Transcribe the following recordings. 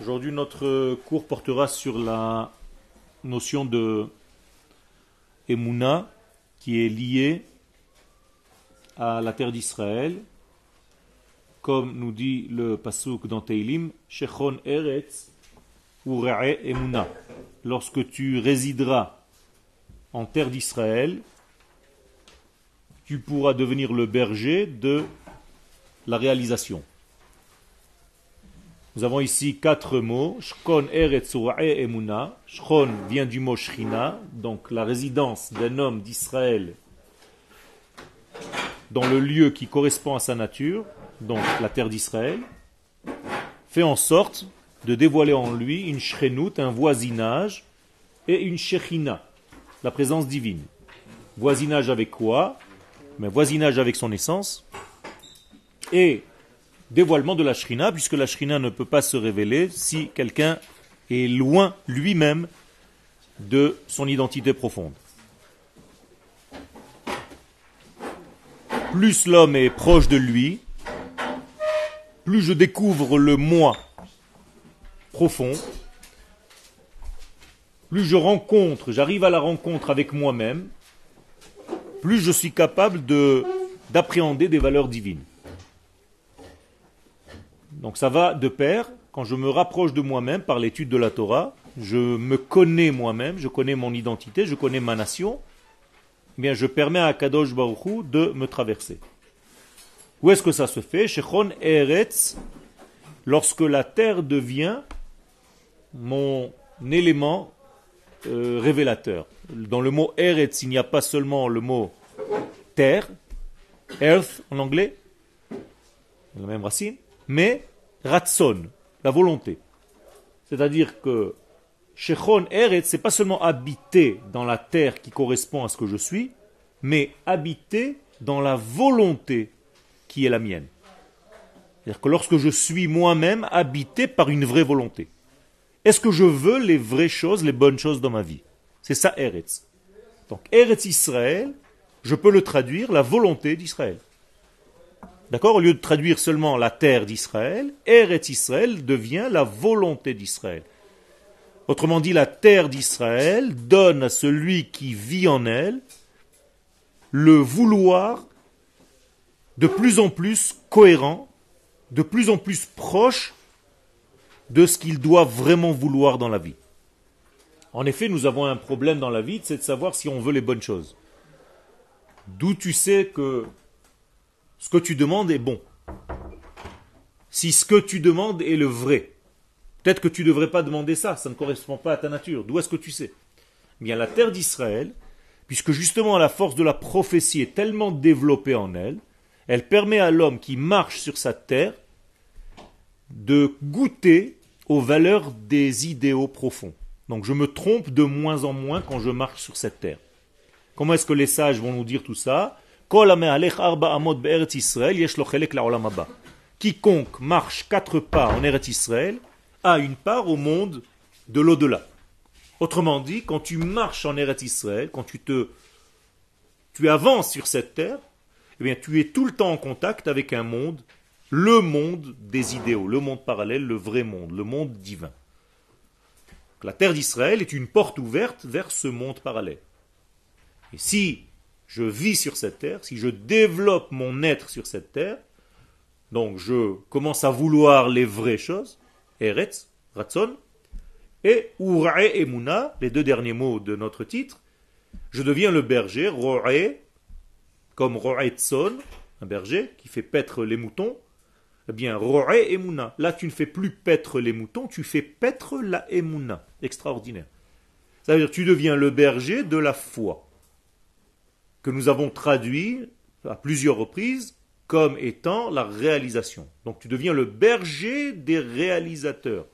Aujourd'hui, notre cours portera sur la notion de Emouna qui est liée à la terre d'Israël, comme nous dit le Pasuk dans Teilim, Shechon Eretz ou Emuna. Lorsque tu résideras en terre d'Israël, tu pourras devenir le berger de la réalisation. Nous avons ici quatre mots. Shkon Eretz Emuna. Shkon vient du mot Shrina, donc la résidence d'un homme d'Israël dans le lieu qui correspond à sa nature, donc la terre d'Israël, fait en sorte de dévoiler en lui une shrenut, un voisinage, et une shechina, la présence divine. Voisinage avec quoi? Mais voisinage avec son essence, et dévoilement de la shrina, puisque la shrina ne peut pas se révéler si quelqu'un est loin lui-même de son identité profonde. Plus l'homme est proche de lui, plus je découvre le moi profond, plus je rencontre, j'arrive à la rencontre avec moi-même, plus je suis capable de d'appréhender des valeurs divines. Donc ça va de pair, quand je me rapproche de moi-même par l'étude de la Torah, je me connais moi-même, je connais mon identité, je connais ma nation, eh bien je permets à Kadosh Baruch de me traverser. Où est-ce que ça se fait? Shechon Eretz, lorsque la terre devient mon élément euh, révélateur. Dans le mot Eretz, il n'y a pas seulement le mot terre, earth en anglais, la même racine, mais ratson, la volonté. C'est-à-dire que Shechon Eretz, c'est pas seulement habiter dans la terre qui correspond à ce que je suis, mais habiter dans la volonté qui est la mienne. C'est-à-dire que lorsque je suis moi-même habité par une vraie volonté. Est-ce que je veux les vraies choses, les bonnes choses dans ma vie? C'est ça Eretz. Donc Eretz Israël, je peux le traduire la volonté d'Israël. D'accord Au lieu de traduire seulement la terre d'Israël, Eretz Israël devient la volonté d'Israël. Autrement dit, la terre d'Israël donne à celui qui vit en elle le vouloir de plus en plus cohérent, de plus en plus proche de ce qu'il doit vraiment vouloir dans la vie. En effet, nous avons un problème dans la vie, c'est de savoir si on veut les bonnes choses. D'où tu sais que ce que tu demandes est bon. Si ce que tu demandes est le vrai. Peut-être que tu ne devrais pas demander ça, ça ne correspond pas à ta nature. D'où est-ce que tu sais? Eh Bien, la terre d'Israël, puisque justement la force de la prophétie est tellement développée en elle, elle permet à l'homme qui marche sur sa terre de goûter aux valeurs des idéaux profonds. Donc je me trompe de moins en moins quand je marche sur cette terre. Comment est-ce que les sages vont nous dire tout ça? Quiconque marche quatre pas en Eretz Israël a une part au monde de l'au-delà. Autrement dit, quand tu marches en Eretz Israël, quand tu te tu avances sur cette terre, eh bien tu es tout le temps en contact avec un monde le monde des idéaux, le monde parallèle, le vrai monde, le monde divin. La terre d'Israël est une porte ouverte vers ce monde parallèle. Et si je vis sur cette terre, si je développe mon être sur cette terre, donc je commence à vouloir les vraies choses, Eretz, Ratzon, et Urae Emuna, les deux derniers mots de notre titre, je deviens le berger, Roe, comme Roe Tzon, un berger qui fait paître les moutons, eh bien, Ro'e Emouna. Là, tu ne fais plus paître les moutons, tu fais paître la Emouna. Extraordinaire. Ça veut dire tu deviens le berger de la foi. Que nous avons traduit à plusieurs reprises comme étant la réalisation. Donc tu deviens le berger des réalisateurs.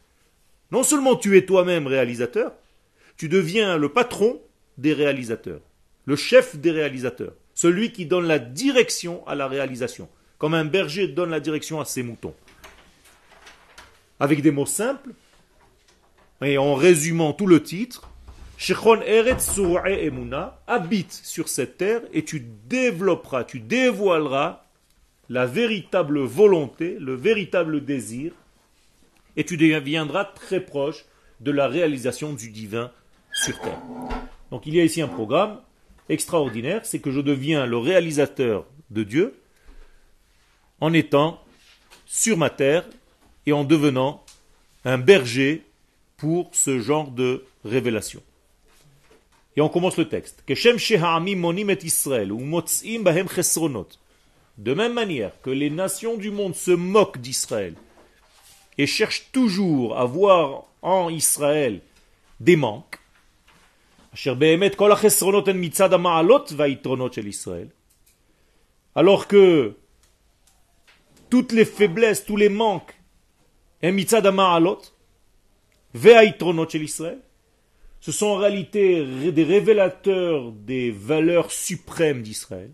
Non seulement tu es toi-même réalisateur, tu deviens le patron des réalisateurs, le chef des réalisateurs, celui qui donne la direction à la réalisation comme un berger donne la direction à ses moutons. Avec des mots simples, et en résumant tout le titre, Shechon Eretz Emuna habite sur cette terre et tu développeras, tu dévoileras la véritable volonté, le véritable désir, et tu deviendras très proche de la réalisation du divin sur terre. Donc il y a ici un programme extraordinaire, c'est que je deviens le réalisateur de Dieu en étant sur ma terre et en devenant un berger pour ce genre de révélation. Et on commence le texte. De même manière que les nations du monde se moquent d'Israël et cherchent toujours à voir en Israël des manques, alors que toutes les faiblesses, tous les manques, ce sont en réalité des révélateurs des valeurs suprêmes d'Israël.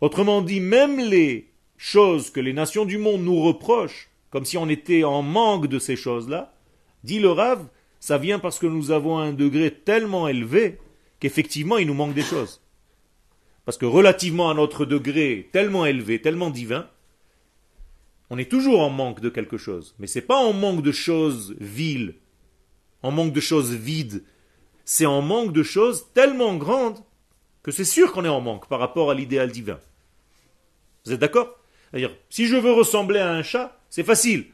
Autrement dit, même les choses que les nations du monde nous reprochent, comme si on était en manque de ces choses-là, dit le Rav, ça vient parce que nous avons un degré tellement élevé qu'effectivement il nous manque des choses. Parce que relativement à notre degré tellement élevé, tellement divin, on est toujours en manque de quelque chose. Mais ce n'est pas en manque de choses viles, en manque de choses vides. C'est en manque de choses tellement grandes que c'est sûr qu'on est en manque par rapport à l'idéal divin. Vous êtes d'accord? C'est-à-dire, si je veux ressembler à un chat, c'est facile.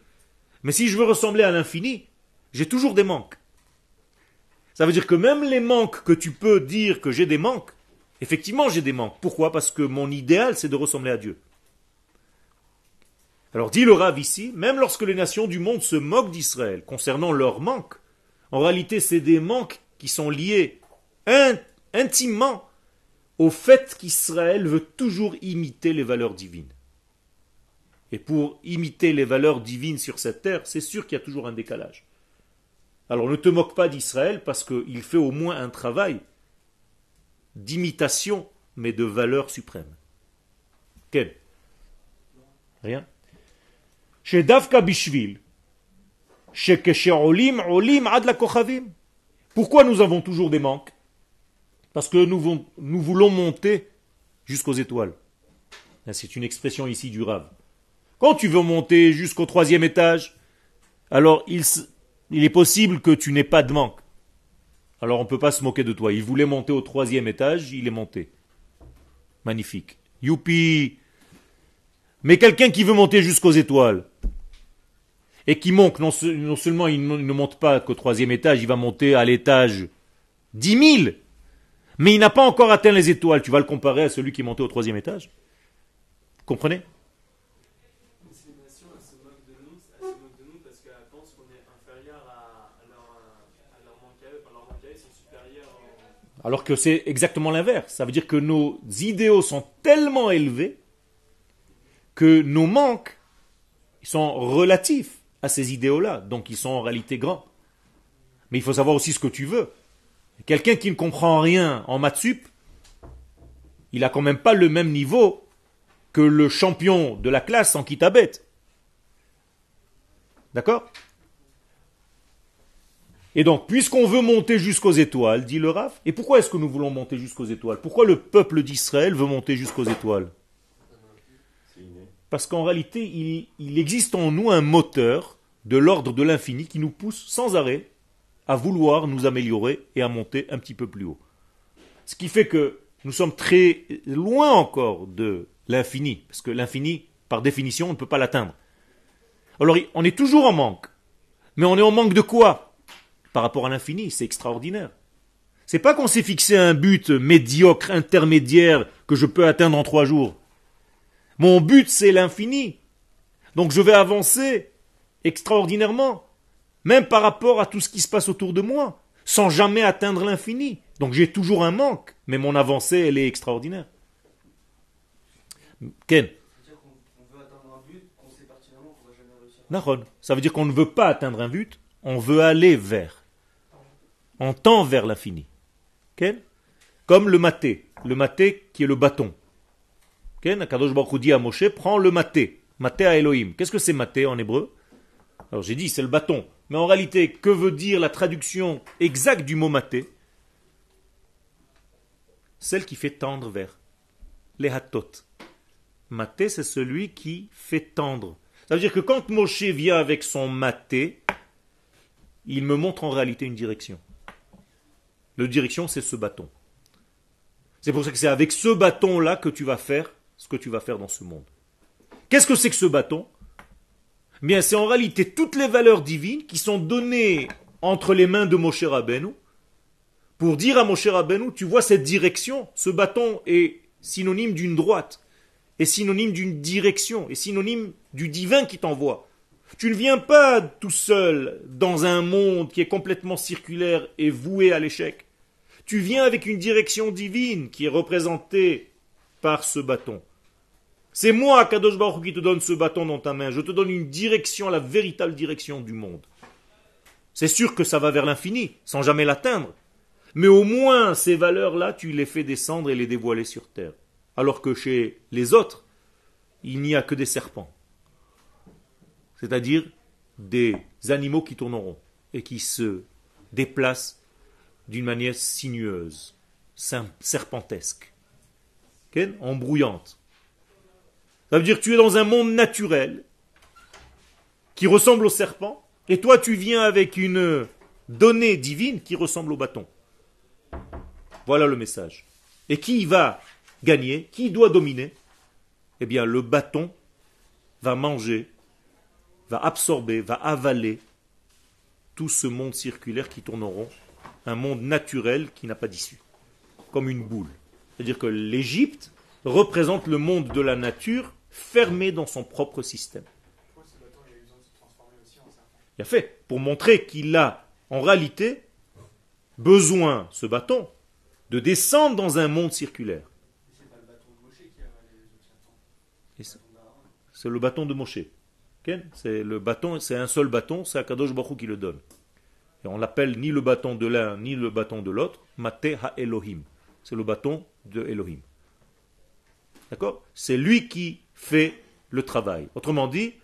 Mais si je veux ressembler à l'infini, j'ai toujours des manques. Ça veut dire que même les manques que tu peux dire que j'ai des manques, effectivement j'ai des manques. Pourquoi? Parce que mon idéal c'est de ressembler à Dieu. Alors dit le Rav ici, même lorsque les nations du monde se moquent d'Israël concernant leurs manques, en réalité c'est des manques qui sont liés intimement au fait qu'Israël veut toujours imiter les valeurs divines. Et pour imiter les valeurs divines sur cette terre, c'est sûr qu'il y a toujours un décalage. Alors ne te moque pas d'Israël parce qu'il fait au moins un travail d'imitation, mais de valeur suprême. Quel Rien? Chez Davka Bishvil, chez Olim, Olim Ad la Pourquoi nous avons toujours des manques? Parce que nous, voulons monter jusqu'aux étoiles. C'est une expression ici du Rav. Quand tu veux monter jusqu'au troisième étage, alors il, il est possible que tu n'aies pas de manque. Alors on ne peut pas se moquer de toi. Il voulait monter au troisième étage, il est monté. Magnifique. Youpi Mais quelqu'un qui veut monter jusqu'aux étoiles, et qui monte, non, seulement il ne monte pas qu'au troisième étage, il va monter à l'étage dix mille, mais il n'a pas encore atteint les étoiles. Tu vas le comparer à celui qui est monté au troisième étage. Comprenez? Alors que c'est exactement l'inverse. Ça veut dire que nos idéaux sont tellement élevés que nos manques sont relatifs à ces idéaux-là. Donc ils sont en réalité grands. Mais il faut savoir aussi ce que tu veux. Quelqu'un qui ne comprend rien en maths il a quand même pas le même niveau que le champion de la classe en kitabet. D'accord? Et donc, puisqu'on veut monter jusqu'aux étoiles, dit le Raf, et pourquoi est-ce que nous voulons monter jusqu'aux étoiles? Pourquoi le peuple d'Israël veut monter jusqu'aux étoiles? Parce qu'en réalité, il, existe en nous un moteur de l'ordre de l'infini qui nous pousse sans arrêt à vouloir nous améliorer et à monter un petit peu plus haut. Ce qui fait que nous sommes très loin encore de l'infini, parce que l'infini, par définition, on ne peut pas l'atteindre. Alors, on est toujours en manque. Mais on est en manque de quoi? Par rapport à l'infini, c'est extraordinaire. C'est pas qu'on s'est fixé un but médiocre, intermédiaire, que je peux atteindre en trois jours. Mon but, c'est l'infini. Donc je vais avancer extraordinairement, même par rapport à tout ce qui se passe autour de moi, sans jamais atteindre l'infini. Donc j'ai toujours un manque, mais mon avancée, elle est extraordinaire. Ken Ça veut dire qu'on ne veut pas atteindre un but, on veut aller vers on tend vers l'infini. Comme le maté, le maté qui est le bâton. Akadosh Baruch à Moshe, prends le maté, maté à Elohim. Qu'est-ce que c'est maté en hébreu? Alors j'ai dit, c'est le bâton. Mais en réalité, que veut dire la traduction exacte du mot maté? Celle qui fait tendre vers les hatot. Maté, c'est celui qui fait tendre. Ça veut dire que quand Moshe vient avec son maté, il me montre en réalité une direction. La direction, c'est ce bâton. C'est pour ça que c'est avec ce bâton-là que tu vas faire ce que tu vas faire dans ce monde. Qu'est-ce que c'est que ce bâton? Bien, c'est en réalité toutes les valeurs divines qui sont données entre les mains de Moshe Rabbeinu pour dire à Moshe Rabbeinu, tu vois cette direction, ce bâton est synonyme d'une droite, est synonyme d'une direction, est synonyme du divin qui t'envoie. Tu ne viens pas tout seul dans un monde qui est complètement circulaire et voué à l'échec. Tu viens avec une direction divine qui est représentée par ce bâton. C'est moi, Kadosh Baruch qui te donne ce bâton dans ta main. Je te donne une direction, la véritable direction du monde. C'est sûr que ça va vers l'infini, sans jamais l'atteindre. Mais au moins, ces valeurs-là, tu les fais descendre et les dévoiler sur terre. Alors que chez les autres, il n'y a que des serpents c'est-à-dire des animaux qui tourneront et qui se déplacent d'une manière sinueuse, serpentesque, embrouillante. Ça veut dire que tu es dans un monde naturel qui ressemble au serpent, et toi tu viens avec une donnée divine qui ressemble au bâton. Voilà le message. Et qui va gagner Qui doit dominer? Eh bien, le bâton va manger va absorber, va avaler tout ce monde circulaire qui tourneront, un monde naturel qui n'a pas d'issue, comme une boule. C'est-à-dire que l'Égypte représente le monde de la nature fermé dans son propre système. Il a fait, pour montrer qu'il a en réalité besoin, ce bâton, de descendre dans un monde circulaire. C'est le bâton de Moshe. C'est le bâton, c'est un seul bâton, c'est Akadosh Baruch qui le donne. Et on l'appelle ni le bâton de l'un ni le bâton de l'autre, Mate Ha Elohim. C'est le bâton de Elohim. D'accord? C'est lui qui fait le travail. Autrement dit,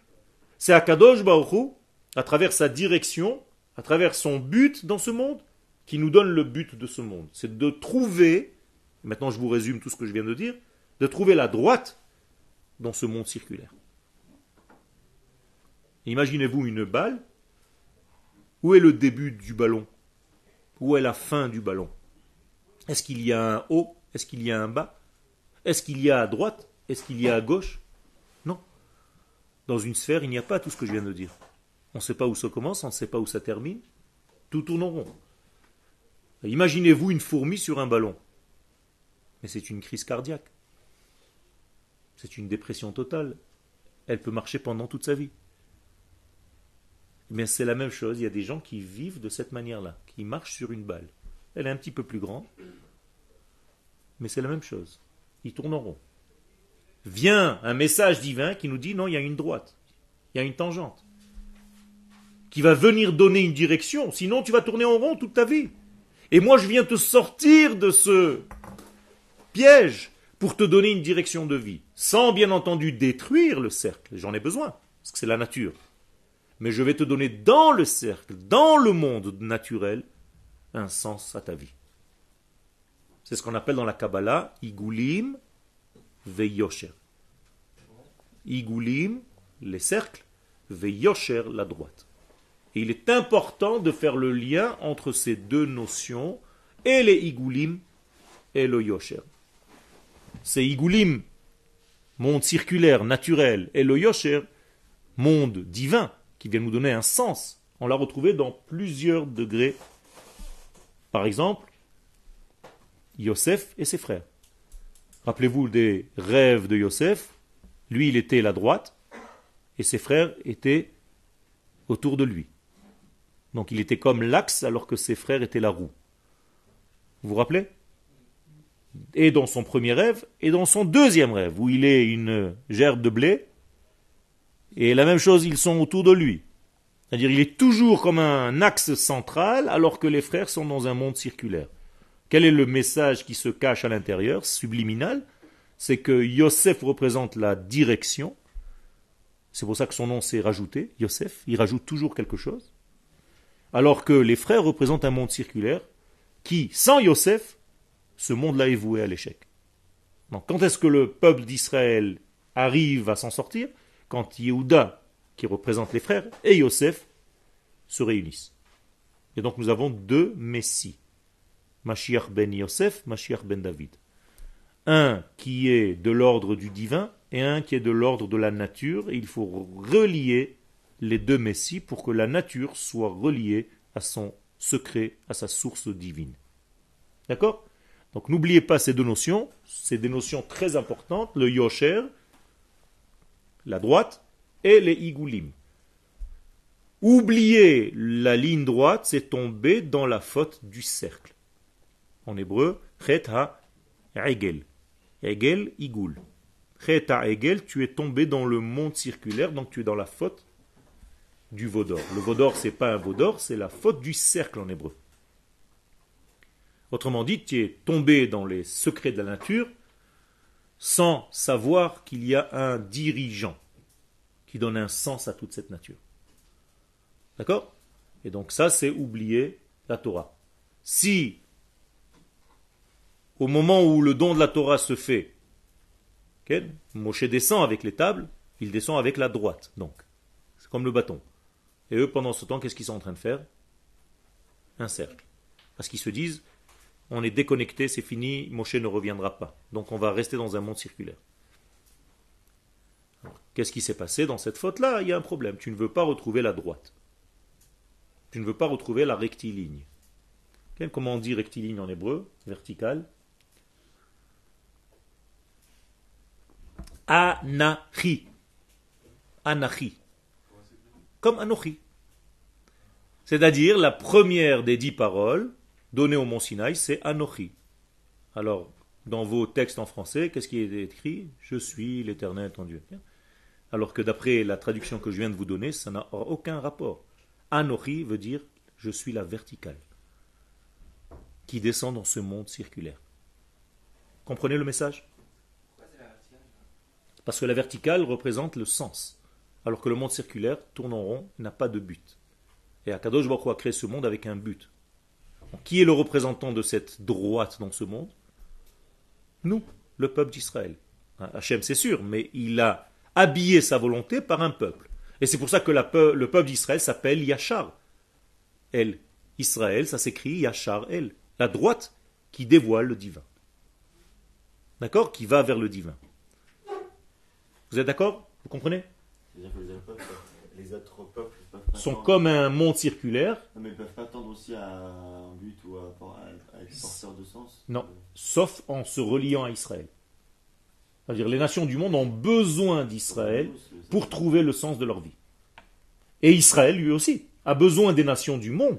c'est Akadosh Baruch à travers sa direction, à travers son but dans ce monde, qui nous donne le but de ce monde. C'est de trouver, maintenant je vous résume tout ce que je viens de dire, de trouver la droite dans ce monde circulaire. Imaginez-vous une balle. Où est le début du ballon? Où est la fin du ballon? Est-ce qu'il y a un haut? Est-ce qu'il y a un bas? Est-ce qu'il y a à droite? Est-ce qu'il y a à gauche? Non. Dans une sphère, il n'y a pas tout ce que je viens de dire. On ne sait pas où ça commence, on ne sait pas où ça termine. Tout tourne en rond. Imaginez-vous une fourmi sur un ballon. Mais c'est une crise cardiaque. C'est une dépression totale. Elle peut marcher pendant toute sa vie. Mais c'est la même chose. Il y a des gens qui vivent de cette manière-là, qui marchent sur une balle. Elle est un petit peu plus grande, mais c'est la même chose. Ils tournent en rond. Vient un message divin qui nous dit non, il y a une droite, il y a une tangente, qui va venir donner une direction. Sinon, tu vas tourner en rond toute ta vie. Et moi, je viens te sortir de ce piège pour te donner une direction de vie, sans bien entendu détruire le cercle. J'en ai besoin, parce que c'est la nature mais je vais te donner dans le cercle, dans le monde naturel, un sens à ta vie. C'est ce qu'on appelle dans la Kabbalah Igulim Veyosher. Igulim, les cercles, Veyosher, la droite. Et il est important de faire le lien entre ces deux notions, et les Igulim et le Yosher. C'est Igulim, monde circulaire, naturel, et le Yosher, monde divin, qui vient nous donner un sens. On l'a retrouvé dans plusieurs degrés. Par exemple, Yosef et ses frères. Rappelez-vous des rêves de Yosef. Lui, il était la droite et ses frères étaient autour de lui. Donc il était comme l'axe alors que ses frères étaient la roue. Vous vous rappelez? Et dans son premier rêve et dans son deuxième rêve, où il est une gerbe de blé et la même chose, ils sont autour de lui. C'est-à-dire, il est toujours comme un axe central, alors que les frères sont dans un monde circulaire. Quel est le message qui se cache à l'intérieur, subliminal? C'est que Yosef représente la direction. C'est pour ça que son nom s'est rajouté, Yosef. Il rajoute toujours quelque chose. Alors que les frères représentent un monde circulaire qui, sans Yosef, ce monde-là est voué à l'échec. Quand est-ce que le peuple d'Israël arrive à s'en sortir? Quand Yehuda, qui représente les frères, et Yosef se réunissent. Et donc nous avons deux messies. Mashiach ben Yosef, Mashiach ben David. Un qui est de l'ordre du divin et un qui est de l'ordre de la nature. Et il faut relier les deux messies pour que la nature soit reliée à son secret, à sa source divine. D'accord? Donc n'oubliez pas ces deux notions, c'est des notions très importantes, le yosher, la droite, et les igoulim. Oublier la ligne droite, c'est tomber dans la faute du cercle. En hébreu, chet ha egel. Egel, igoul. Chet ha egel, tu es tombé dans le monde circulaire, donc tu es dans la faute du vaudor. Le vaudor, c'est pas un vaudor, c'est la faute du cercle en hébreu. Autrement dit, tu es tombé dans les secrets de la nature sans savoir qu'il y a un dirigeant qui donne un sens à toute cette nature. D'accord? Et donc ça, c'est oublier la Torah. Si, au moment où le don de la Torah se fait, Moshe descend avec les tables, il descend avec la droite, donc. C'est comme le bâton. Et eux, pendant ce temps, qu'est-ce qu'ils sont en train de faire? Un cercle. Parce qu'ils se disent, on est déconnecté, c'est fini, Moshe ne reviendra pas. Donc on va rester dans un monde circulaire. Qu'est-ce qui s'est passé dans cette faute-là? Il y a un problème. Tu ne veux pas retrouver la droite. Tu ne veux pas retrouver la rectiligne. Comment on dit rectiligne en hébreu? Vertical. Anachi. Anachi comme Anochi. C'est-à-dire, la première des dix paroles données au mont Sinaï, c'est Anochi. Alors, dans vos textes en français, qu'est-ce qui est écrit? Je suis l'Éternel ton Dieu. Alors que d'après la traduction que je viens de vous donner, ça n'a aucun rapport. Anochi veut dire je suis la verticale qui descend dans ce monde circulaire. Comprenez le message? Parce que la verticale représente le sens alors que le monde circulaire tourne en rond, n'a pas de but. Et Akadosh Baruch a créé ce monde avec un but. qui est le représentant de cette droite dans ce monde? Nous, le peuple d'Israël. Hachem, c'est sûr, mais il a habillé sa volonté par un peuple. Et c'est pour ça que le peuple d'Israël s'appelle Yachar. Elle, Israël, ça s'écrit Yachar, elle. La droite qui dévoile le divin. D'accord? Qui va vers le divin. Vous êtes d'accord? Vous comprenez? Les autres peuples sont comme un monde circulaire. mais ils ne peuvent pas tendre aussi à un but ou à, être porteur de sens Non, sauf en se reliant à Israël. C'est-à-dire les nations du monde ont besoin d'Israël pour trouver le sens de leur vie. Et Israël, lui aussi, a besoin des nations du monde.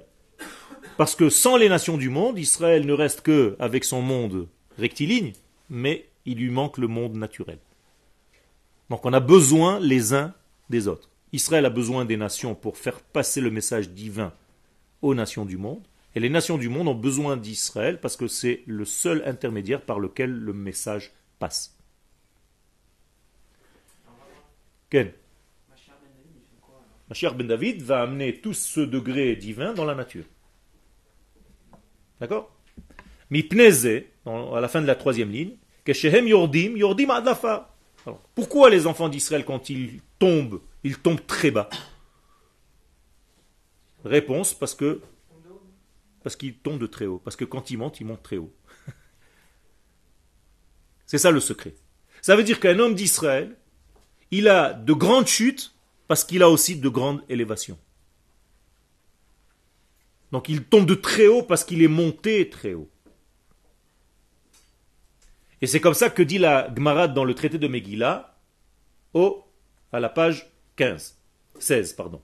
Parce que sans les nations du monde, Israël ne reste que avec son monde rectiligne, mais il lui manque le monde naturel. Donc on a besoin les uns des autres. Israël a besoin des nations pour faire passer le message divin aux nations du monde. Et les nations du monde ont besoin d'Israël parce que c'est le seul intermédiaire par lequel le message passe. Ken Mashiach ben David va amener tout ce degré divin dans la nature. D'accord? Mipneze, à la fin de la troisième ligne, que Yordim, Yordim Adafa. pourquoi les enfants d'Israël, quand ils tombe, il tombe très bas? Réponse, parce que parce qu'il tombe de très haut. Parce que quand il monte, il monte très haut. C'est ça le secret. Ça veut dire qu'un homme d'Israël, il a de grandes chutes parce qu'il a aussi de grandes élévations. Donc il tombe de très haut parce qu'il est monté très haut. Et c'est comme ça que dit la Gemara dans le traité de Megillah, au à la page 15, 16, pardon.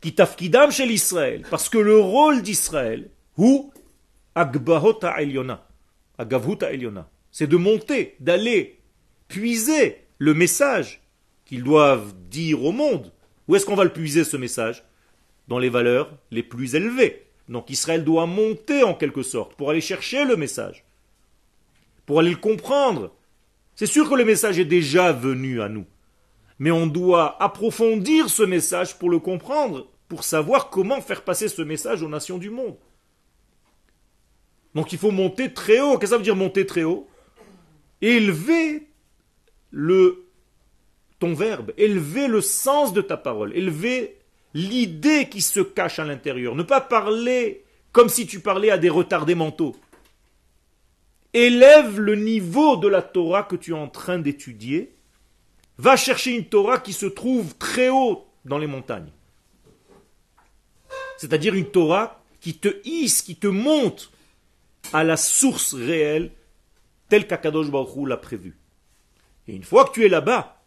Qui tafkidam chez l'Israël, parce que le rôle d'Israël, ou agbahota eliona, agavhuta eliona, c'est de monter, d'aller puiser le message qu'ils doivent dire au monde. Où est-ce qu'on va le puiser ce message? Dans les valeurs les plus élevées. Donc Israël doit monter en quelque sorte pour aller chercher le message, pour aller le comprendre. C'est sûr que le message est déjà venu à nous mais on doit approfondir ce message pour le comprendre, pour savoir comment faire passer ce message aux nations du monde. Donc il faut monter très haut. Qu'est-ce que ça veut dire monter très haut? Élever le ton verbe, élever le sens de ta parole, élever l'idée qui se cache à l'intérieur. Ne pas parler comme si tu parlais à des retardés mentaux. Élève le niveau de la Torah que tu es en train d'étudier. Va chercher une Torah qui se trouve très haut dans les montagnes. C'est-à-dire une Torah qui te hisse, qui te monte à la source réelle, telle qu'Akadosh Baruch l'a prévu. Et une fois que tu es là-bas,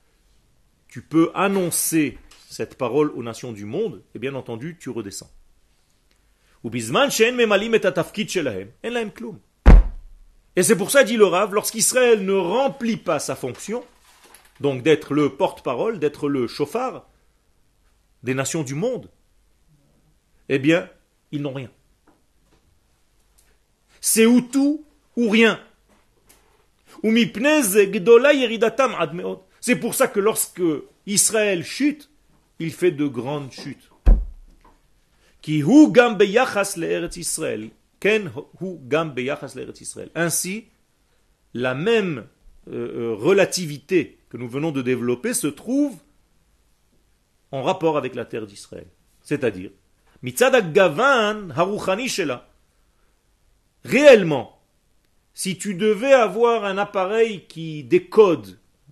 tu peux annoncer cette parole aux nations du monde, et bien entendu, tu redescends. Et c'est pour ça, dit le Rav, lorsqu'Israël ne remplit pas sa fonction, donc d'être le porte-parole, d'être le chauffard des nations du monde, eh bien, ils n'ont rien. C'est ou tout ou rien. C'est pour ça que lorsque Israël chute, il fait de grandes chutes. Ainsi, la même euh, euh, relativité que nous venons de développer se trouve en rapport avec la terre d'Israël. C'est-à-dire, réellement, si tu devais avoir un appareil qui décode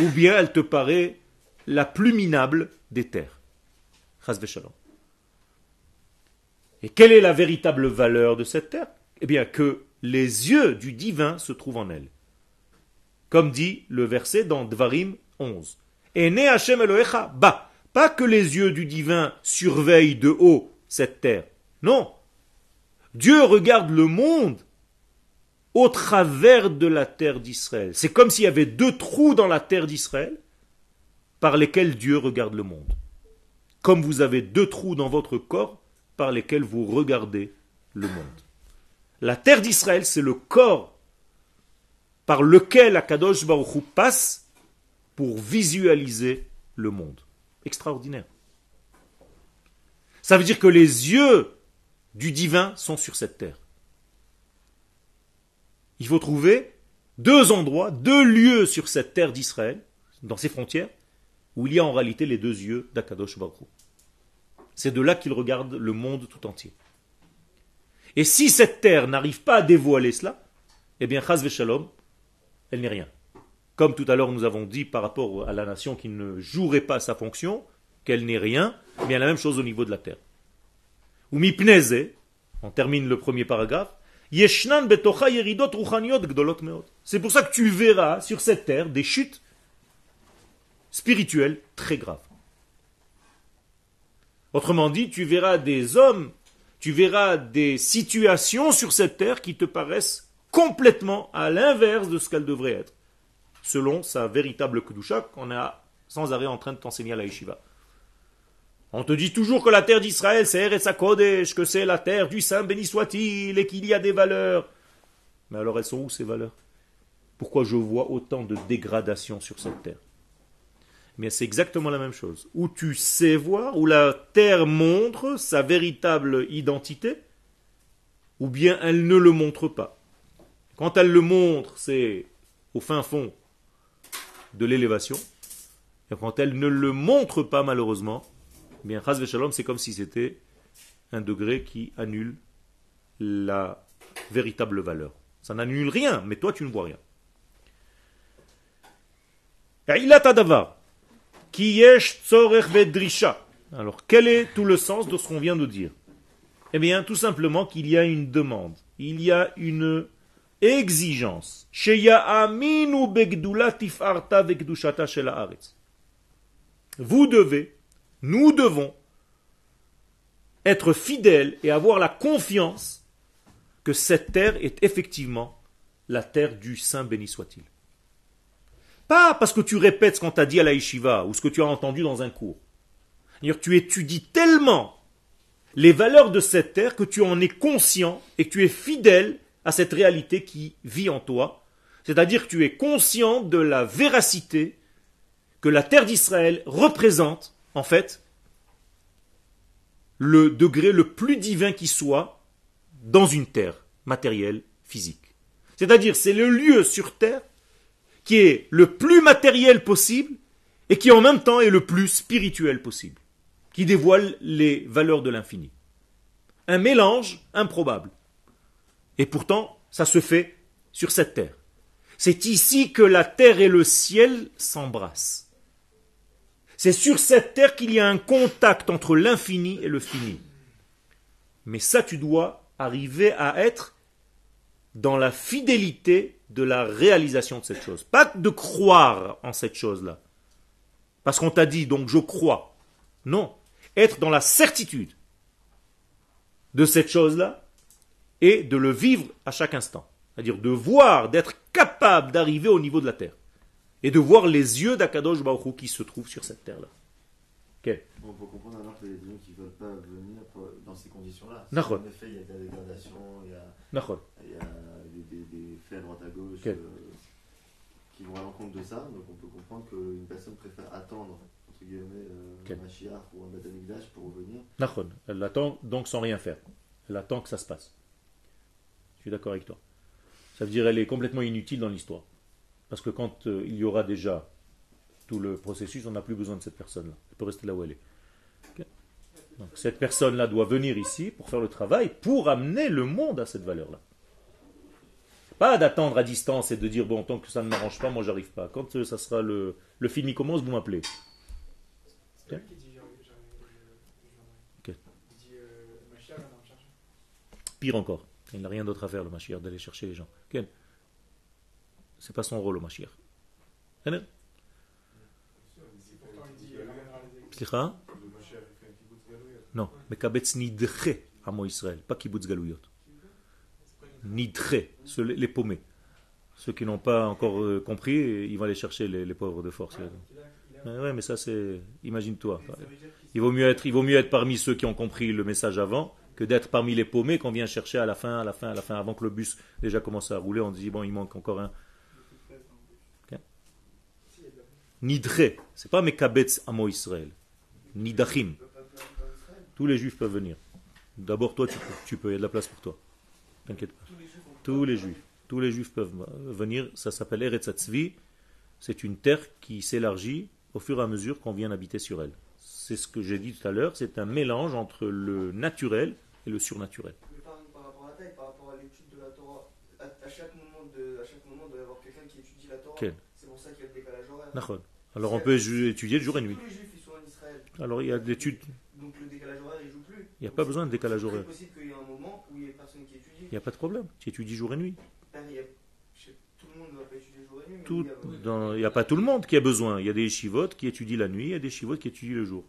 ou bien elle te paraît la plus minable des terres. Et quelle est la véritable valeur de cette terre? Eh bien que les yeux du divin se trouvent en elle. Comme dit le verset dans Dvarim 11. Et Hashem Elohecha ba. Pas que les yeux du divin surveillent de haut cette terre. Non. Dieu regarde le monde au travers de la terre d'Israël. C'est comme s'il y avait deux trous dans la terre d'Israël par lesquels Dieu regarde le monde. Comme vous avez deux trous dans votre corps par lesquels vous regardez le monde. La terre d'Israël, c'est le corps par lequel Akadosh Baruch passe pour visualiser le monde. Extraordinaire. Ça veut dire que les yeux du divin sont sur cette terre. Il faut trouver deux endroits, deux lieux sur cette terre d'Israël, dans ses frontières, où il y a en réalité les deux yeux d'Akadosh Baruch C'est de là qu'il regarde le monde tout entier. Et si cette terre n'arrive pas à dévoiler cela, eh bien, Chaz Shalom, elle n'est rien. Comme tout à l'heure nous avons dit par rapport à la nation qui ne jouerait pas sa fonction, qu'elle n'est rien, bien la même chose au niveau de la terre. Ou mipneze, on termine le premier paragraphe, c'est pour ça que tu verras sur cette terre des chutes spirituelles très graves. Autrement dit, tu verras des hommes, tu verras des situations sur cette terre qui te paraissent complètement à l'inverse de ce qu'elles devraient être, selon sa véritable Kedusha qu'on est sans arrêt en train de t'enseigner à la Yeshiva. On te dit toujours que la terre d'Israël, c'est Eretz Kodesh, que c'est la terre du Saint, béni soit-il, et qu'il y a des valeurs. Mais alors elles sont où ces valeurs? Pourquoi je vois autant de dégradation sur cette terre? Mais c'est exactement la même chose. Où tu sais voir, où la terre montre sa véritable identité, ou bien elle ne le montre pas. Quand elle le montre, c'est au fin fond de l'élévation. Et quand elle ne le montre pas, malheureusement, bien, Chaz Shalom, c'est comme si c'était un degré qui annule la véritable valeur. Ça n'annule rien, mais toi tu ne vois rien. Alors, quel est tout le sens de ce qu'on vient de dire? Eh bien, tout simplement qu'il y a une demande, il y a une exigence. Vous devez nous devons être fidèles et avoir la confiance que cette terre est effectivement la terre du Saint béni soit-il. Pas parce que tu répètes ce qu'on t'a dit à la yeshiva ou ce que tu as entendu dans un cours. C'est-à-dire tu étudies tellement les valeurs de cette terre que tu en es conscient et que tu es fidèle à cette réalité qui vit en toi. C'est-à-dire que tu es conscient de la véracité que la terre d'Israël représente, en fait, le degré le plus divin qui soit dans une terre matérielle, physique. C'est-à-dire, c'est le lieu sur terre qui est le plus matériel possible et qui en même temps est le plus spirituel possible, qui dévoile les valeurs de l'infini. Un mélange improbable. Et pourtant, ça se fait sur cette terre. C'est ici que la terre et le ciel s'embrassent. C'est sur cette terre qu'il y a un contact entre l'infini et le fini. Mais ça, tu dois arriver à être dans la fidélité de la réalisation de cette chose. Pas de croire en cette chose-là. Parce qu'on t'a dit, donc je crois. Non. Être dans la certitude de cette chose-là et de le vivre à chaque instant. C'est-à-dire de voir, d'être capable d'arriver au niveau de la terre et de voir les yeux d'Akadosh Baruch qui se trouvent sur cette terre-là. Okay. On peut comprendre alors que les gens qui ne veulent pas venir dans ces conditions-là. En effet, il y a de la dégradation, il y a, il y a des, des, des, faits à droite à gauche okay. euh, qui vont à l'encontre de ça. Donc on peut comprendre qu'une personne préfère attendre entre guillemets euh, okay. un Mashiach ou un Batamigdash pour revenir. Elle attend donc sans rien faire. Elle attend que ça se passe. Je suis d'accord avec toi. Ça veut dire qu'elle est complètement inutile dans l'histoire. Parce que quand euh, il y aura déjà tout le processus, on n'a plus besoin de cette personne-là. Elle peut rester là où elle est. Donc cette personne-là doit venir ici pour faire le travail, pour amener le monde à cette valeur-là. Pas d'attendre à distance et de dire, bon, tant que ça ne m'arrange pas, moi j'arrive pas. Quand euh, ça sera le, le fini commence, vous m'appelez. Pire encore. Il n'a rien d'autre à faire, le Mashiach, d'aller chercher les gens. C'est pas son rôle au Mashiach. Hein? Non, mais Kabetz nidre à Israël, pas kibbutz galouyot. Nidre, les paumés. Ceux qui n'ont pas encore euh, compris, ils vont aller chercher les, pauvres de force. Ouais, mais ça c'est, imagine-toi. Il vaut mieux être, il vaut mieux être parmi ceux qui ont compris le message avant que d'être parmi les paumés qu'on vient chercher à la fin, à la fin, à la fin, avant que le bus déjà commence à rouler. On dit bon, il manque encore un. Nidre, c'est pas Mekabetz Amo Israël. Nidachim. Tous les juifs peuvent venir. D'abord, toi, tu peux, tu peux, il y a de la place pour toi. T'inquiète pas. Tous les juifs. Tous les juifs peuvent venir. Ça s'appelle Eretz C'est une terre qui s'élargit au fur et à mesure qu'on vient habiter sur elle. C'est ce que j'ai dit tout à l'heure. C'est un mélange entre le naturel et le surnaturel. Mais par, par rapport à la taille, par rapport à l'étude de la Torah, à, à, chaque moment de, à chaque moment, il doit y avoir quelqu'un qui étudie la Torah. Quel C'est pour ça qu'il y a le décalage horaire. Alors on peut étudier jour et nuit. Alors il y a des études. Donc le décalage horaire, il joue plus. Il n'y a pas besoin de décalage horaire. C'est possible qu'il y ait un moment où il n'y ait personne qui étudie. Il n'y a pas de problème. Tu étudies jour et nuit. Ben, il y a- je- Tout le monde ne va pas étudier jour et nuit. mais Tout, il y a- dans- il n'y a pas tout le monde qui a besoin. Il y a des chivotes qui étudient la nuit, il y a des chivotes qui étudient le jour.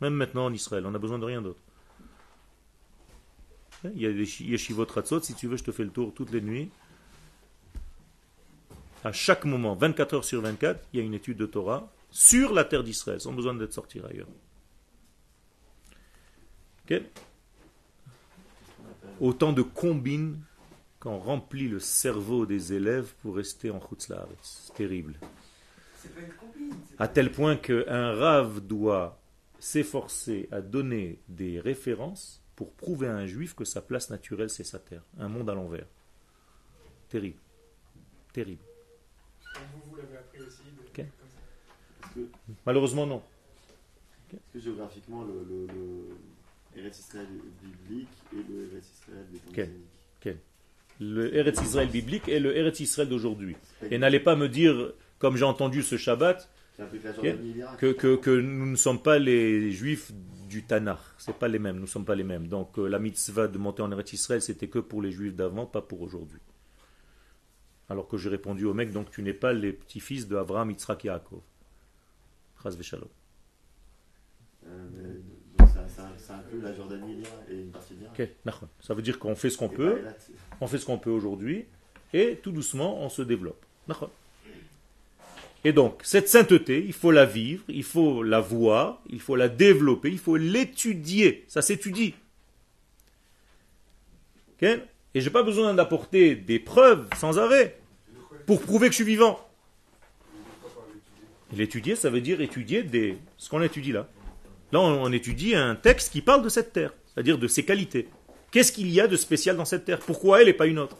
Même maintenant en Israël, on n'a besoin de rien d'autre. Il y a des yeshivot ratzot, si tu veux, je te fais le tour toutes les nuits. À chaque moment, 24 heures sur 24, il y a une étude de Torah sur la terre d'Israël, sans besoin d'être sorti ailleurs. Autant de combines qu'on remplit le cerveau des élèves pour rester en Chutz La'aretz. C'est terrible. C'est pas une combine. c'est À tel point qu'un rave doit s'efforcer à donner des références pour prouver à un juif que sa place naturelle c'est sa terre. Un monde à l'envers. Terrible. Terrible. Comme vous, vous l'avez appris aussi. de- Ok. comme ça. Est-ce que, Malheureusement non. est-ce que géographiquement le, le, le Eretz Israël biblique et le Eretz Israël des Le Eretz Israël biblique et le Eretz Israël d'aujourd'hui. Et n'allez pas me dire, comme j'ai entendu ce Shabbat, que que, que, nous ne sommes pas les juifs du Tanakh. C'est pas les mêmes, nous ne sommes pas les mêmes. Donc euh, la mitzvah de monter en Eretz Israël, c'était que pour les juifs d'avant, pas pour aujourd'hui. Alors que j'ai répondu au mec, donc tu n'es pas les petits-fils de Abraham, Yitzhak et Yaakov. Euh, ça, ça, ça inclut la Jordanie et l'Irak et une partie de l'Irak. Ok, d'accord. Ça veut dire qu'on fait ce qu'on Et peut, Eilat. on fait ce qu'on peut aujourd'hui, et tout doucement on se développe. Et donc, cette sainteté, il faut la vivre, il faut la voir, il faut la développer, il faut l'étudier. Ça s'étudie. Et je n'ai pas besoin d'apporter des preuves sans arrêt pour prouver que je suis vivant. L'étudier, ça veut dire étudier des... ce qu'on étudie là. Là, on étudie un texte qui parle de cette terre, c'est-à-dire de ses qualités. Qu'est-ce qu'il y a de spécial dans cette terre? Pourquoi elle et pas une autre?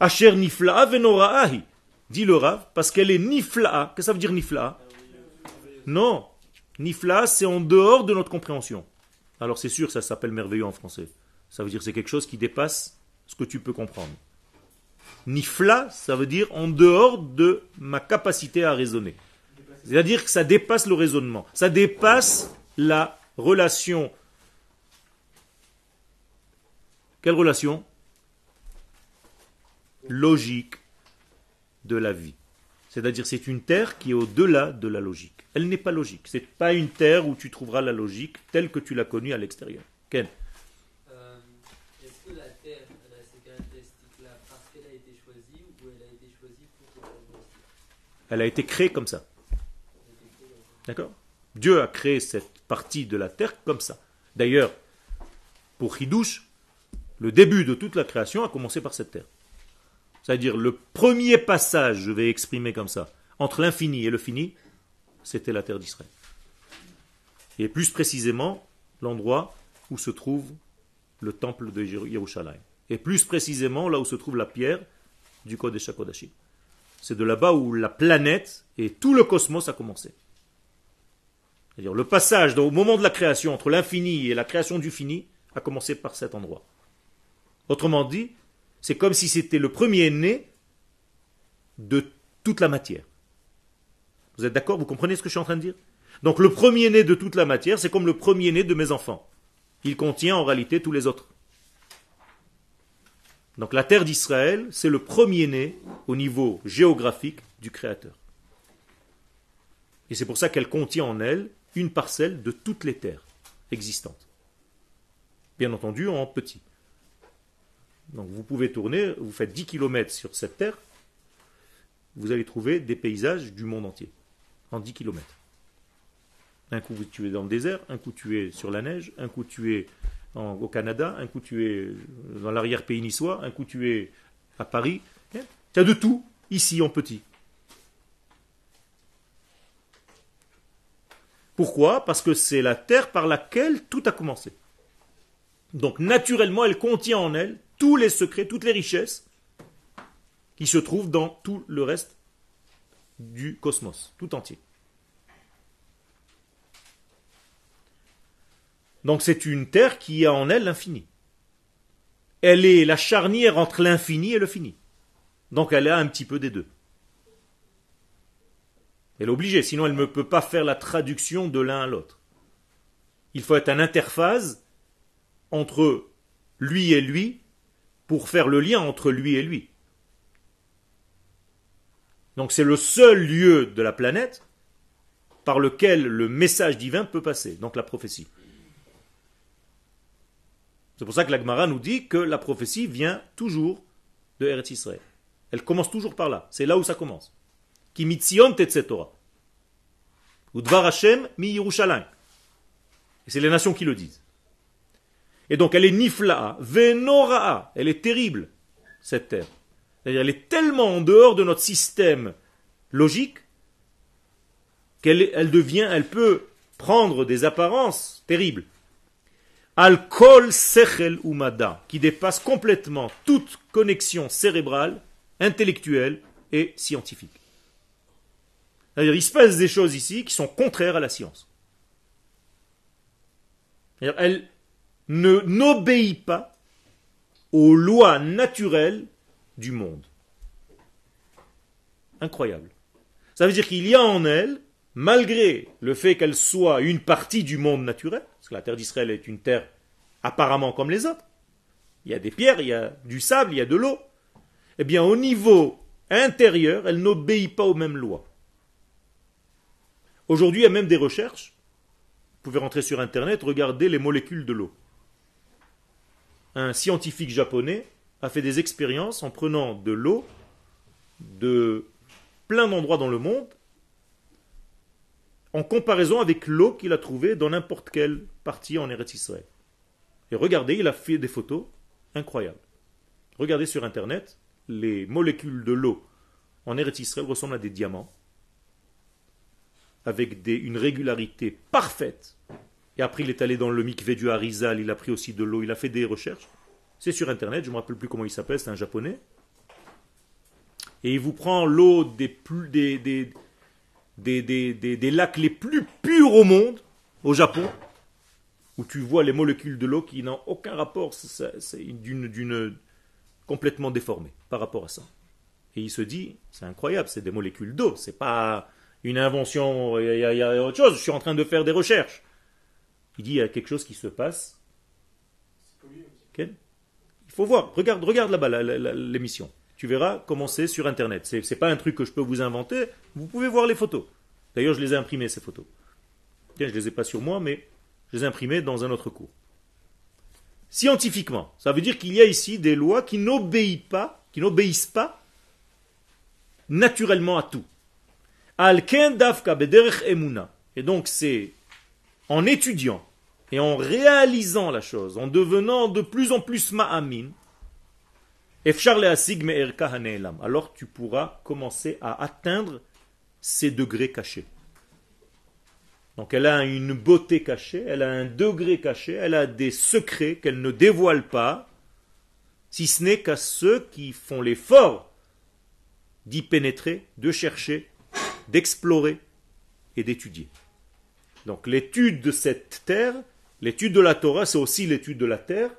Asher nifla venoraahi. Dit le Rav, parce qu'elle est nifla. Qu'est-ce que ça veut dire nifla? Non. Nifla, c'est en dehors de notre compréhension. Alors c'est sûr, ça s'appelle merveilleux en français. Ça veut dire c'est quelque chose qui dépasse ce que tu peux comprendre. Nifla, ça veut dire en dehors de ma capacité à raisonner. C'est-à-dire que ça dépasse le raisonnement. Ça dépasse la relation. Quelle relation? Logique de la vie. C'est-à-dire c'est une terre qui est au-delà de la logique. Elle n'est pas logique. C'est pas une terre où tu trouveras la logique telle que tu l'as connue à l'extérieur euh, Est-ce que la terre a ces caractéristiques-là parce qu'elle a été choisie ou elle a été choisie pour Elle a été créée comme ça. D'accord? Dieu a créé cette partie de la terre comme ça. D'ailleurs, pour Hidouche, le début de toute la création a commencé par cette terre. C'est-à-dire le premier passage, je vais exprimer comme ça, entre l'infini et le fini, c'était la terre d'Israël. Et plus précisément, l'endroit où se trouve le temple de Yerushalayim. Et plus précisément, là où se trouve la pierre du Kodesh HaKodashim. C'est de là-bas où la planète et tout le cosmos a commencé. C'est-à-dire le passage au moment de la création entre l'infini et la création du fini a commencé par cet endroit. Autrement dit, c'est comme si c'était le premier né de toute la matière. Vous êtes d'accord? Vous comprenez ce que je suis en train de dire? Donc le premier né de toute la matière, c'est comme le premier né de mes enfants. Il contient en réalité tous les autres. Donc la terre d'Israël, c'est le premier né au niveau géographique du Créateur. Et c'est pour ça qu'elle contient en elle une parcelle de toutes les terres existantes. Bien entendu en petit. Donc vous pouvez tourner, vous faites 10 km sur cette terre, vous allez trouver des paysages du monde entier, en 10 km. Un coup tu es dans le désert, un coup tu es sur la neige, un coup tu es au Canada, un coup tu es dans l'arrière-pays niçois, un coup tu es à Paris. Tu as de tout ici en petit. Pourquoi? Parce que c'est la terre par laquelle tout a commencé. Donc naturellement, elle contient en elle tous les secrets, toutes les richesses qui se trouvent dans tout le reste du cosmos, tout entier. Donc c'est une terre qui a en elle l'infini. Elle est la charnière entre l'infini et le fini. Donc elle a un petit peu des deux. Elle est obligée, sinon elle ne peut pas faire la traduction de l'un à l'autre. Il faut être un interface entre lui et lui pour faire le lien entre lui et lui. Donc c'est le seul lieu de la planète par lequel le message divin peut passer, donc la prophétie. C'est pour ça que l'Agmara nous dit que la prophétie vient toujours de Eretz Israël. Elle commence toujours par là. C'est là où ça commence. Ki mitzion. Udvar Hashem mi Yerushalayim. Et c'est les nations qui le disent. Et donc elle est nifla'a, venora'a, elle est terrible, cette terre. C'est-à-dire elle est tellement en dehors de notre système logique qu'elle elle devient, elle peut prendre des apparences terribles. Al-kol sechel umada, qui dépasse complètement toute connexion cérébrale, intellectuelle et scientifique. C'est-à-dire, il se passe des choses ici qui sont contraires à la science. Elle, ne n'obéit pas aux lois naturelles du monde. Incroyable. Ça veut dire qu'il y a en elle, malgré le fait qu'elle soit une partie du monde naturel, parce que la terre d'Israël est une terre apparemment comme les autres, il y a des pierres, il y a du sable, il y a de l'eau, eh bien au niveau intérieur, elle n'obéit pas aux mêmes lois. Aujourd'hui, il y a même des recherches. Vous pouvez rentrer sur Internet, regarder les molécules de l'eau un scientifique japonais a fait des expériences en prenant de l'eau de plein d'endroits dans le monde, en comparaison avec l'eau qu'il a trouvée dans n'importe quelle partie en Eretz Israël. Et regardez, il a fait des photos incroyables. Regardez sur Internet, les molécules de l'eau en Eretz ressemblent à des diamants, avec une régularité parfaite. Et après, il est allé dans le mikvé du Harizal, il a pris aussi de l'eau, il a fait des recherches. C'est sur Internet, je ne me rappelle plus comment il s'appelle, c'est un japonais. Et il vous prend l'eau des, plus, des, des, lacs les plus purs au monde, au Japon, où tu vois les molécules de l'eau qui n'ont aucun rapport, c'est d'une complètement déformée par rapport à ça. Et il se dit, c'est incroyable, c'est des molécules d'eau, c'est pas une invention, il y, a autre chose, je suis en train de faire des recherches. Il dit, il y a quelque chose qui se passe. Il faut voir, regarde, regarde là-bas l'émission. Tu verras comment c'est sur Internet. Ce n'est pas un truc que je peux vous inventer, vous pouvez voir les photos. D'ailleurs, je les ai imprimées, ces photos. Tiens, je ne les ai pas sur moi, mais je les ai imprimées dans un autre cours. Scientifiquement, ça veut dire qu'il y a ici des lois qui n'obéissent pas, qui n'obéissent pas naturellement à tout. Et donc c'est en étudiant et en réalisant la chose, en devenant de plus en plus ma'amin, alors tu pourras commencer à atteindre ces degrés cachés. Donc elle a une beauté cachée, elle a un degré caché, elle a des secrets qu'elle ne dévoile pas, si ce n'est qu'à ceux qui font l'effort d'y pénétrer, de chercher, d'explorer et d'étudier. Donc l'étude de cette terre, l'étude de la Torah, c'est aussi l'étude de la terre.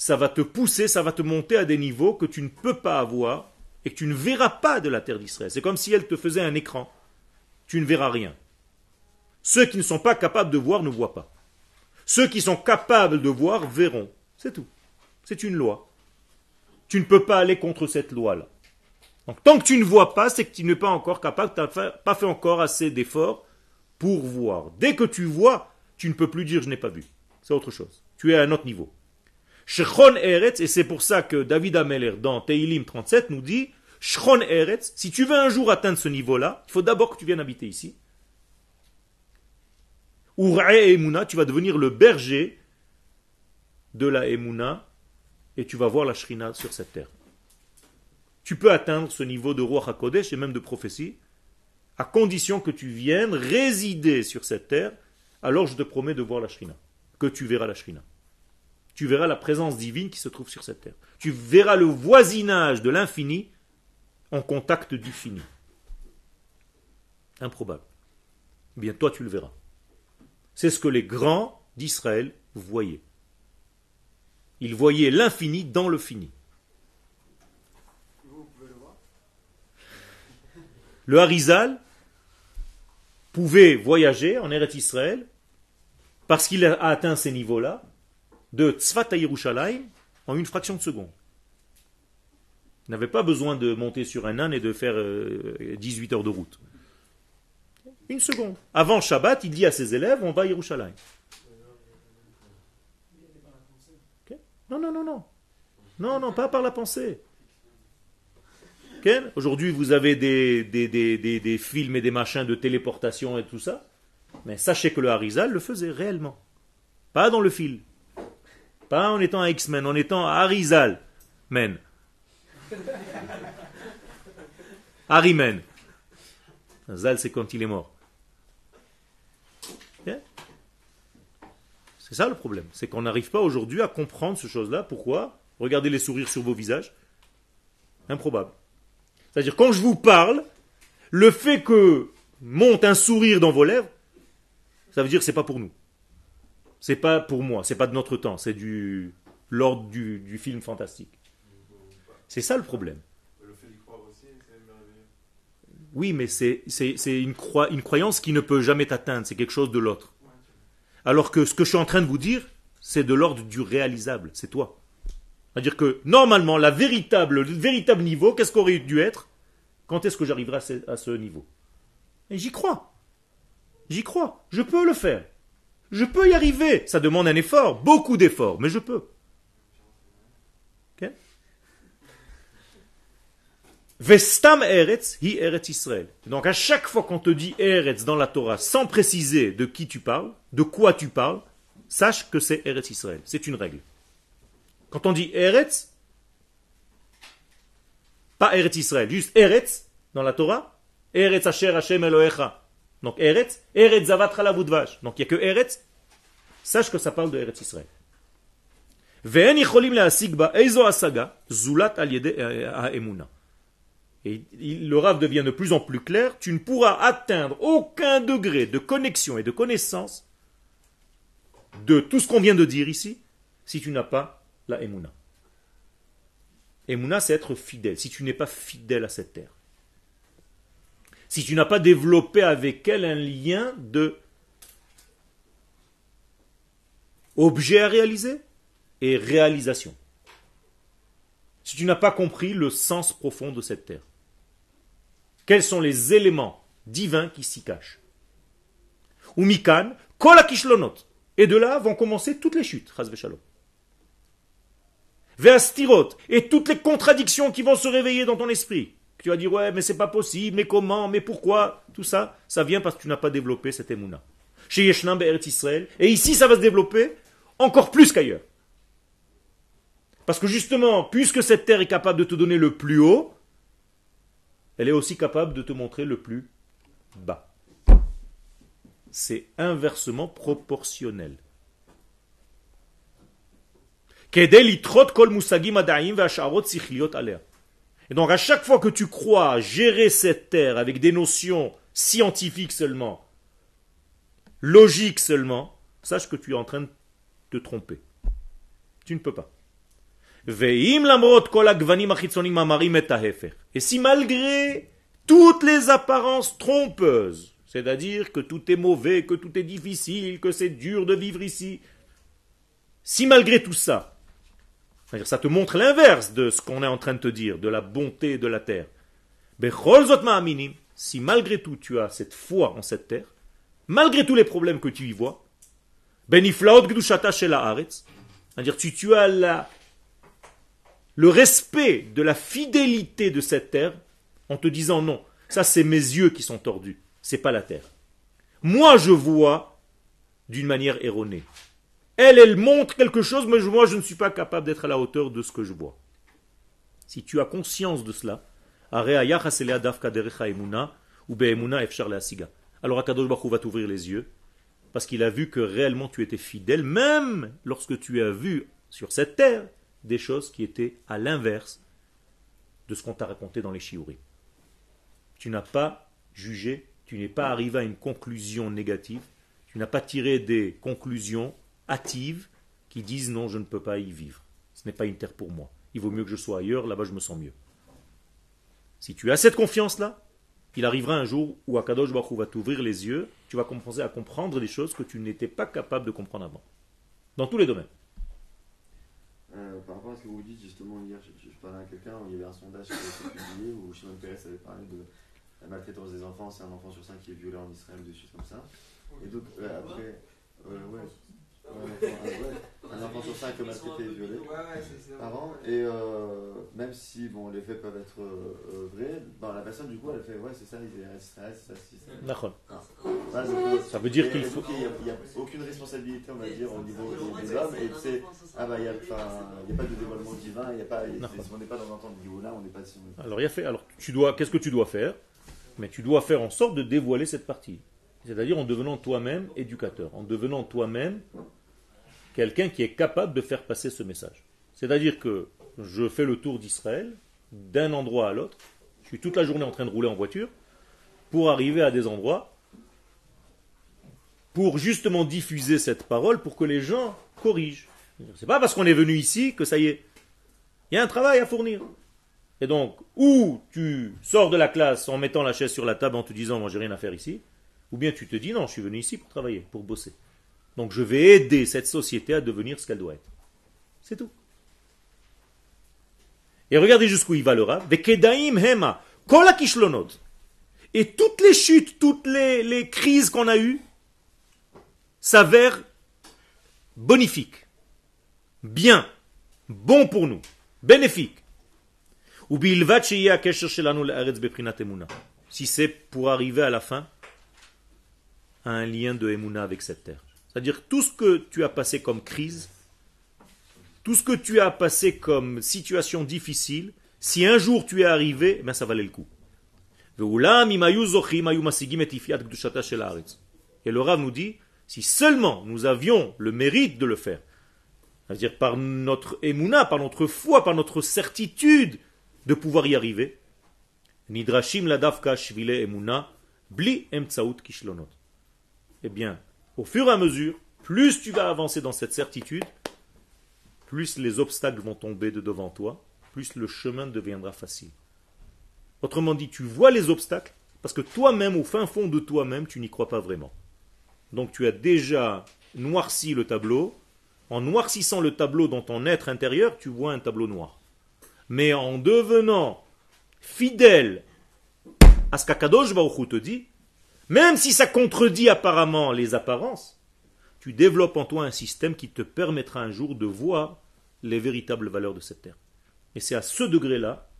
Ça va te pousser, ça va te monter à des niveaux que tu ne peux pas avoir et que tu ne verras pas de la terre d'Israël. C'est comme si elle te faisait un écran. Tu ne verras rien. Ceux qui ne sont pas capables de voir ne voient pas. Ceux qui sont capables de voir verront. C'est tout. C'est une loi. Tu ne peux pas aller contre cette loi-là. Donc tant que tu ne vois pas, c'est que tu n'es pas encore capable, tu n'as pas fait encore assez d'efforts pour voir. Dès que tu vois, tu ne peux plus dire je n'ai pas vu. C'est autre chose. Tu es à un autre niveau. Shechon Eretz, et c'est pour ça que David Ameller dans Teilim 37 nous dit Shechon Eretz, si tu veux un jour atteindre ce niveau-là, il faut d'abord que tu viennes habiter ici. Ura Emuna, tu vas devenir le berger de la Emuna et tu vas voir la Shrina sur cette terre tu peux atteindre ce niveau de roi HaKodesh et même de prophétie, à condition que tu viennes résider sur cette terre, alors je te promets de voir la Shrina, que tu verras la Shrina. Tu verras la présence divine qui se trouve sur cette terre. Tu verras le voisinage de l'infini en contact du fini. Improbable. Eh bien, toi, tu le verras. C'est ce que les grands d'Israël voyaient. Ils voyaient l'infini dans le fini. le Harizal pouvait voyager en Eretz Israël parce qu'il a atteint ces niveaux-là de Tzfat à en une fraction de seconde. Il n'avait pas besoin de monter sur un âne et de faire 18 euh, heures de route. Une seconde. Avant Shabbat, il dit à ses élèves, on va à Yerushalayim. Non, non, non, non. Non, non, pas par la pensée. Aujourd'hui, vous avez des, des, films et des machins de téléportation et tout ça. Mais sachez que le Harizal le faisait réellement. Pas dans le film. Pas en étant un X-Men, en étant Harizal. Men. Harimen. Zal, c'est quand il est mort. C'est ça le problème. C'est qu'on n'arrive pas aujourd'hui à comprendre ce chose-là. Pourquoi? Regardez les sourires sur vos visages. Improbable. C'est-à-dire, quand je vous parle, le fait que monte un sourire dans vos lèvres, ça veut dire que ce n'est pas pour nous. C'est pas pour moi, c'est pas de notre temps, c'est du l'ordre du, film fantastique. C'est ça le problème. Oui, mais c'est une, une croyance qui ne peut jamais t'atteindre, c'est quelque chose de l'autre. Alors que ce que je suis en train de vous dire, c'est de l'ordre du réalisable, c'est toi. C'est-à-dire que normalement, la véritable, le véritable niveau, qu'est-ce qu'aurait dû être? Quand est-ce que j'arriverai à ce, niveau? Et j'y crois. J'y crois. Je peux le faire. Je peux y arriver. Ça demande un effort, beaucoup d'efforts, mais je peux. Vestam Eretz, hi Eretz Israël. Donc à chaque fois qu'on te dit Eretz dans la Torah, sans préciser de qui tu parles, de quoi tu parles, sache que c'est Eretz Israël. C'est une règle. Quand on dit Eretz, pas Eretz Israël, juste Eretz dans la Torah, Eretz Asher Hashem Elohecha. Donc Eretz, Eretz Zavat Vache. Donc il n'y a que Eretz, sache que ça parle de Eretz Israël. Et le rave devient de plus en plus clair, tu ne pourras atteindre aucun degré de connexion et de connaissance de tout ce qu'on vient de dire ici si tu n'as pas la Emouna. Emouna, c'est être fidèle, si tu n'es pas fidèle à cette terre. Si tu n'as pas développé avec elle un lien de objet à réaliser et réalisation. Si tu n'as pas compris le sens profond de cette terre. Quels sont les éléments divins qui s'y cachent? Ou mikan, kolakishlonot. Et de là vont commencer toutes les chutes, shalom. Veastirot, et toutes les contradictions qui vont se réveiller dans ton esprit. Tu vas dire, ouais, mais c'est pas possible, mais comment, mais pourquoi? Tout ça, ça vient parce que tu n'as pas développé cette émouna. Chez Yeshnam Israël, et ici ça va se développer encore plus qu'ailleurs. Parce que justement, puisque cette terre est capable de te donner le plus haut, elle est aussi capable de te montrer le plus bas. C'est inversement proportionnel. Et donc à chaque fois que tu crois gérer cette terre avec des notions scientifiques seulement, logiques seulement, sache que tu es en train de te tromper. Tu ne peux pas. Et si malgré toutes les apparences trompeuses, c'est-à-dire que tout est mauvais, que tout est difficile, que c'est dur de vivre ici, si malgré tout ça, ça te montre l'inverse de ce qu'on est en train de te dire, de la bonté de la terre, si malgré tout tu as cette foi en cette terre, malgré tous les problèmes que tu y vois, c'est-à-dire tu, tu as le respect de la fidélité de cette terre en te disant non, ça c'est mes yeux qui sont tordus, c'est pas la terre. Moi je vois d'une manière erronée. Elle, elle montre quelque chose, mais moi je ne suis pas capable d'être à la hauteur de ce que je vois. Si tu as conscience de cela, alors Akadosh Baruch va t'ouvrir les yeux, parce qu'il a vu que réellement tu étais fidèle, même lorsque tu as vu sur cette terre des choses qui étaient à l'inverse de ce qu'on t'a raconté dans les chiouris. Tu n'as pas jugé, tu n'es pas arrivé à une conclusion négative, tu n'as pas tiré des conclusions hâtives qui disent non, je ne peux pas y vivre. Ce n'est pas une terre pour moi. Il vaut mieux que je sois ailleurs, là-bas je me sens mieux. Si tu as cette confiance-là, il arrivera un jour où Akadosh Baruch va t'ouvrir les yeux, tu vas commencer à comprendre des choses que tu n'étais pas capable de comprendre avant. Dans tous les domaines. Euh, par rapport à ce que vous dites, justement, hier, je, parlais à quelqu'un, il y avait un sondage qui avait été publié où Shimon Peres avait parlé de la maltraitance des enfants, c'est un enfant sur cinq qui est violé en Israël, des choses comme ça. Et donc, euh, après, euh, ouais, un, enfant, sur cinq maltraité et violé par an. Et euh, même si bon, les faits peuvent être euh, vrais, ben, la personne, du coup, elle fait Ouais, c'est ça, il est stress, ça, c'est ça. D'accord. Ah. ça veut dire qu'il faut. Il n'y a, aucune responsabilité, on va dire, au niveau des hommes. Et sais, ah bah, il n'y a, a, pas de dévoilement divin, il y a pas, on n'est pas dans un temps de niveau là, on n'est pas. Alors, il y a fait. Alors, tu dois, qu'est-ce que tu dois faire? Mais tu dois faire en sorte de dévoiler cette partie. C'est-à-dire en devenant toi-même éducateur, en devenant toi-même quelqu'un qui est capable de faire passer ce message. C'est-à-dire que je fais le tour d'Israël, d'un endroit à l'autre, je suis toute la journée en train de rouler en voiture, pour arriver à des endroits, pour justement diffuser cette parole, pour que les gens corrigent. C'est pas parce qu'on est venu ici que ça y est. Il y a un travail à fournir. Et donc, ou tu sors de la classe en mettant la chaise sur la table en te disant, moi j'ai rien à faire ici, ou bien tu te dis, non, je suis venu ici pour travailler, pour bosser. Donc je vais aider cette société à devenir ce qu'elle doit être. C'est tout. Et regardez jusqu'où il va le rab. hema, Et toutes les chutes, toutes les, les crises qu'on a eues s'avèrent bonifiques, bien, bon pour nous, bénéfiques. Si c'est pour arriver à la fin à un lien de Emouna avec cette terre. C'est-à-dire tout ce que tu as passé comme crise, tout ce que tu as passé comme situation difficile, si un jour tu es arrivé, ben ça valait le coup. Et le Rav nous dit, si seulement nous avions le mérite de le faire, c'est-à-dire par notre émouna, par notre foi, par notre certitude de pouvoir y arriver, shvile bli kishlonot. Eh bien, au fur et à mesure, plus tu vas avancer dans cette certitude, plus les obstacles vont tomber de devant toi, plus le chemin deviendra facile. Autrement dit, tu vois les obstacles, parce que toi-même, au fin fond de toi-même, tu n'y crois pas vraiment. Donc tu as déjà noirci le tableau. En noircissant le tableau dans ton être intérieur, tu vois un tableau noir. Mais en devenant fidèle à ce qu'Akadosh Baruch te dit, même si ça contredit apparemment les apparences, tu développes en toi un système qui te permettra un jour de voir les véritables valeurs de cette terre. Et c'est à ce degré-là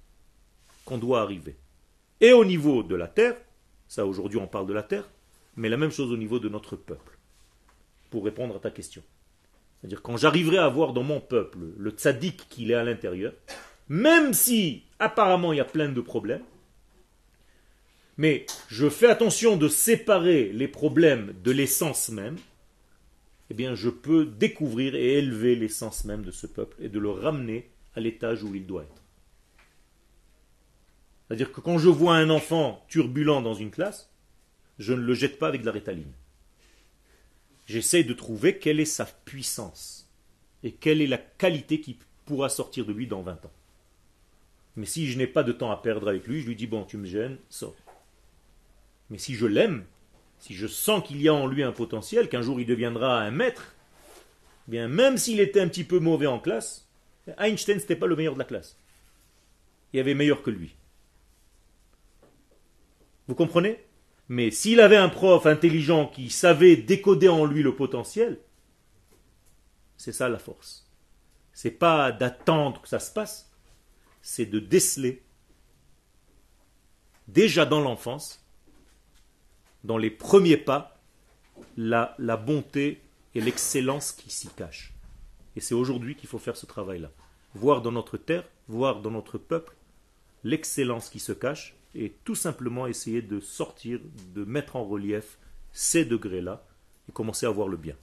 qu'on doit arriver. Et au niveau de la terre, ça aujourd'hui on parle de la terre, mais la même chose au niveau de notre peuple, pour répondre à ta question. C'est-à-dire quand j'arriverai à voir dans mon peuple le tzaddik qu'il est à l'intérieur, même si apparemment il y a plein de problèmes, mais je fais attention de séparer les problèmes de l'essence même, eh bien je peux découvrir et élever l'essence même de ce peuple et de le ramener à l'étage où il doit être. C'est-à-dire que quand je vois un enfant turbulent dans une classe, je ne le jette pas avec de la rétaline. J'essaie de trouver quelle est sa puissance et quelle est la qualité qui pourra sortir de lui dans 20 ans. Mais si je n'ai pas de temps à perdre avec lui, je lui dis bon, tu me gênes, sors. Mais si je l'aime, si je sens qu'il y a en lui un potentiel, qu'un jour il deviendra un maître, eh bien même s'il était un petit peu mauvais en classe, Einstein n'était pas le meilleur de la classe. Il y avait meilleur que lui. Vous comprenez? Mais s'il avait un prof intelligent qui savait décoder en lui le potentiel, c'est ça la force. C'est pas d'attendre que ça se passe, c'est de déceler déjà dans l'enfance dans les premiers pas la, bonté et l'excellence qui s'y cachent. Et c'est aujourd'hui qu'il faut faire ce travail-là. Voir dans notre terre, voir dans notre peuple l'excellence qui se cache et tout simplement essayer de sortir, de mettre en relief ces degrés-là et commencer à voir le bien.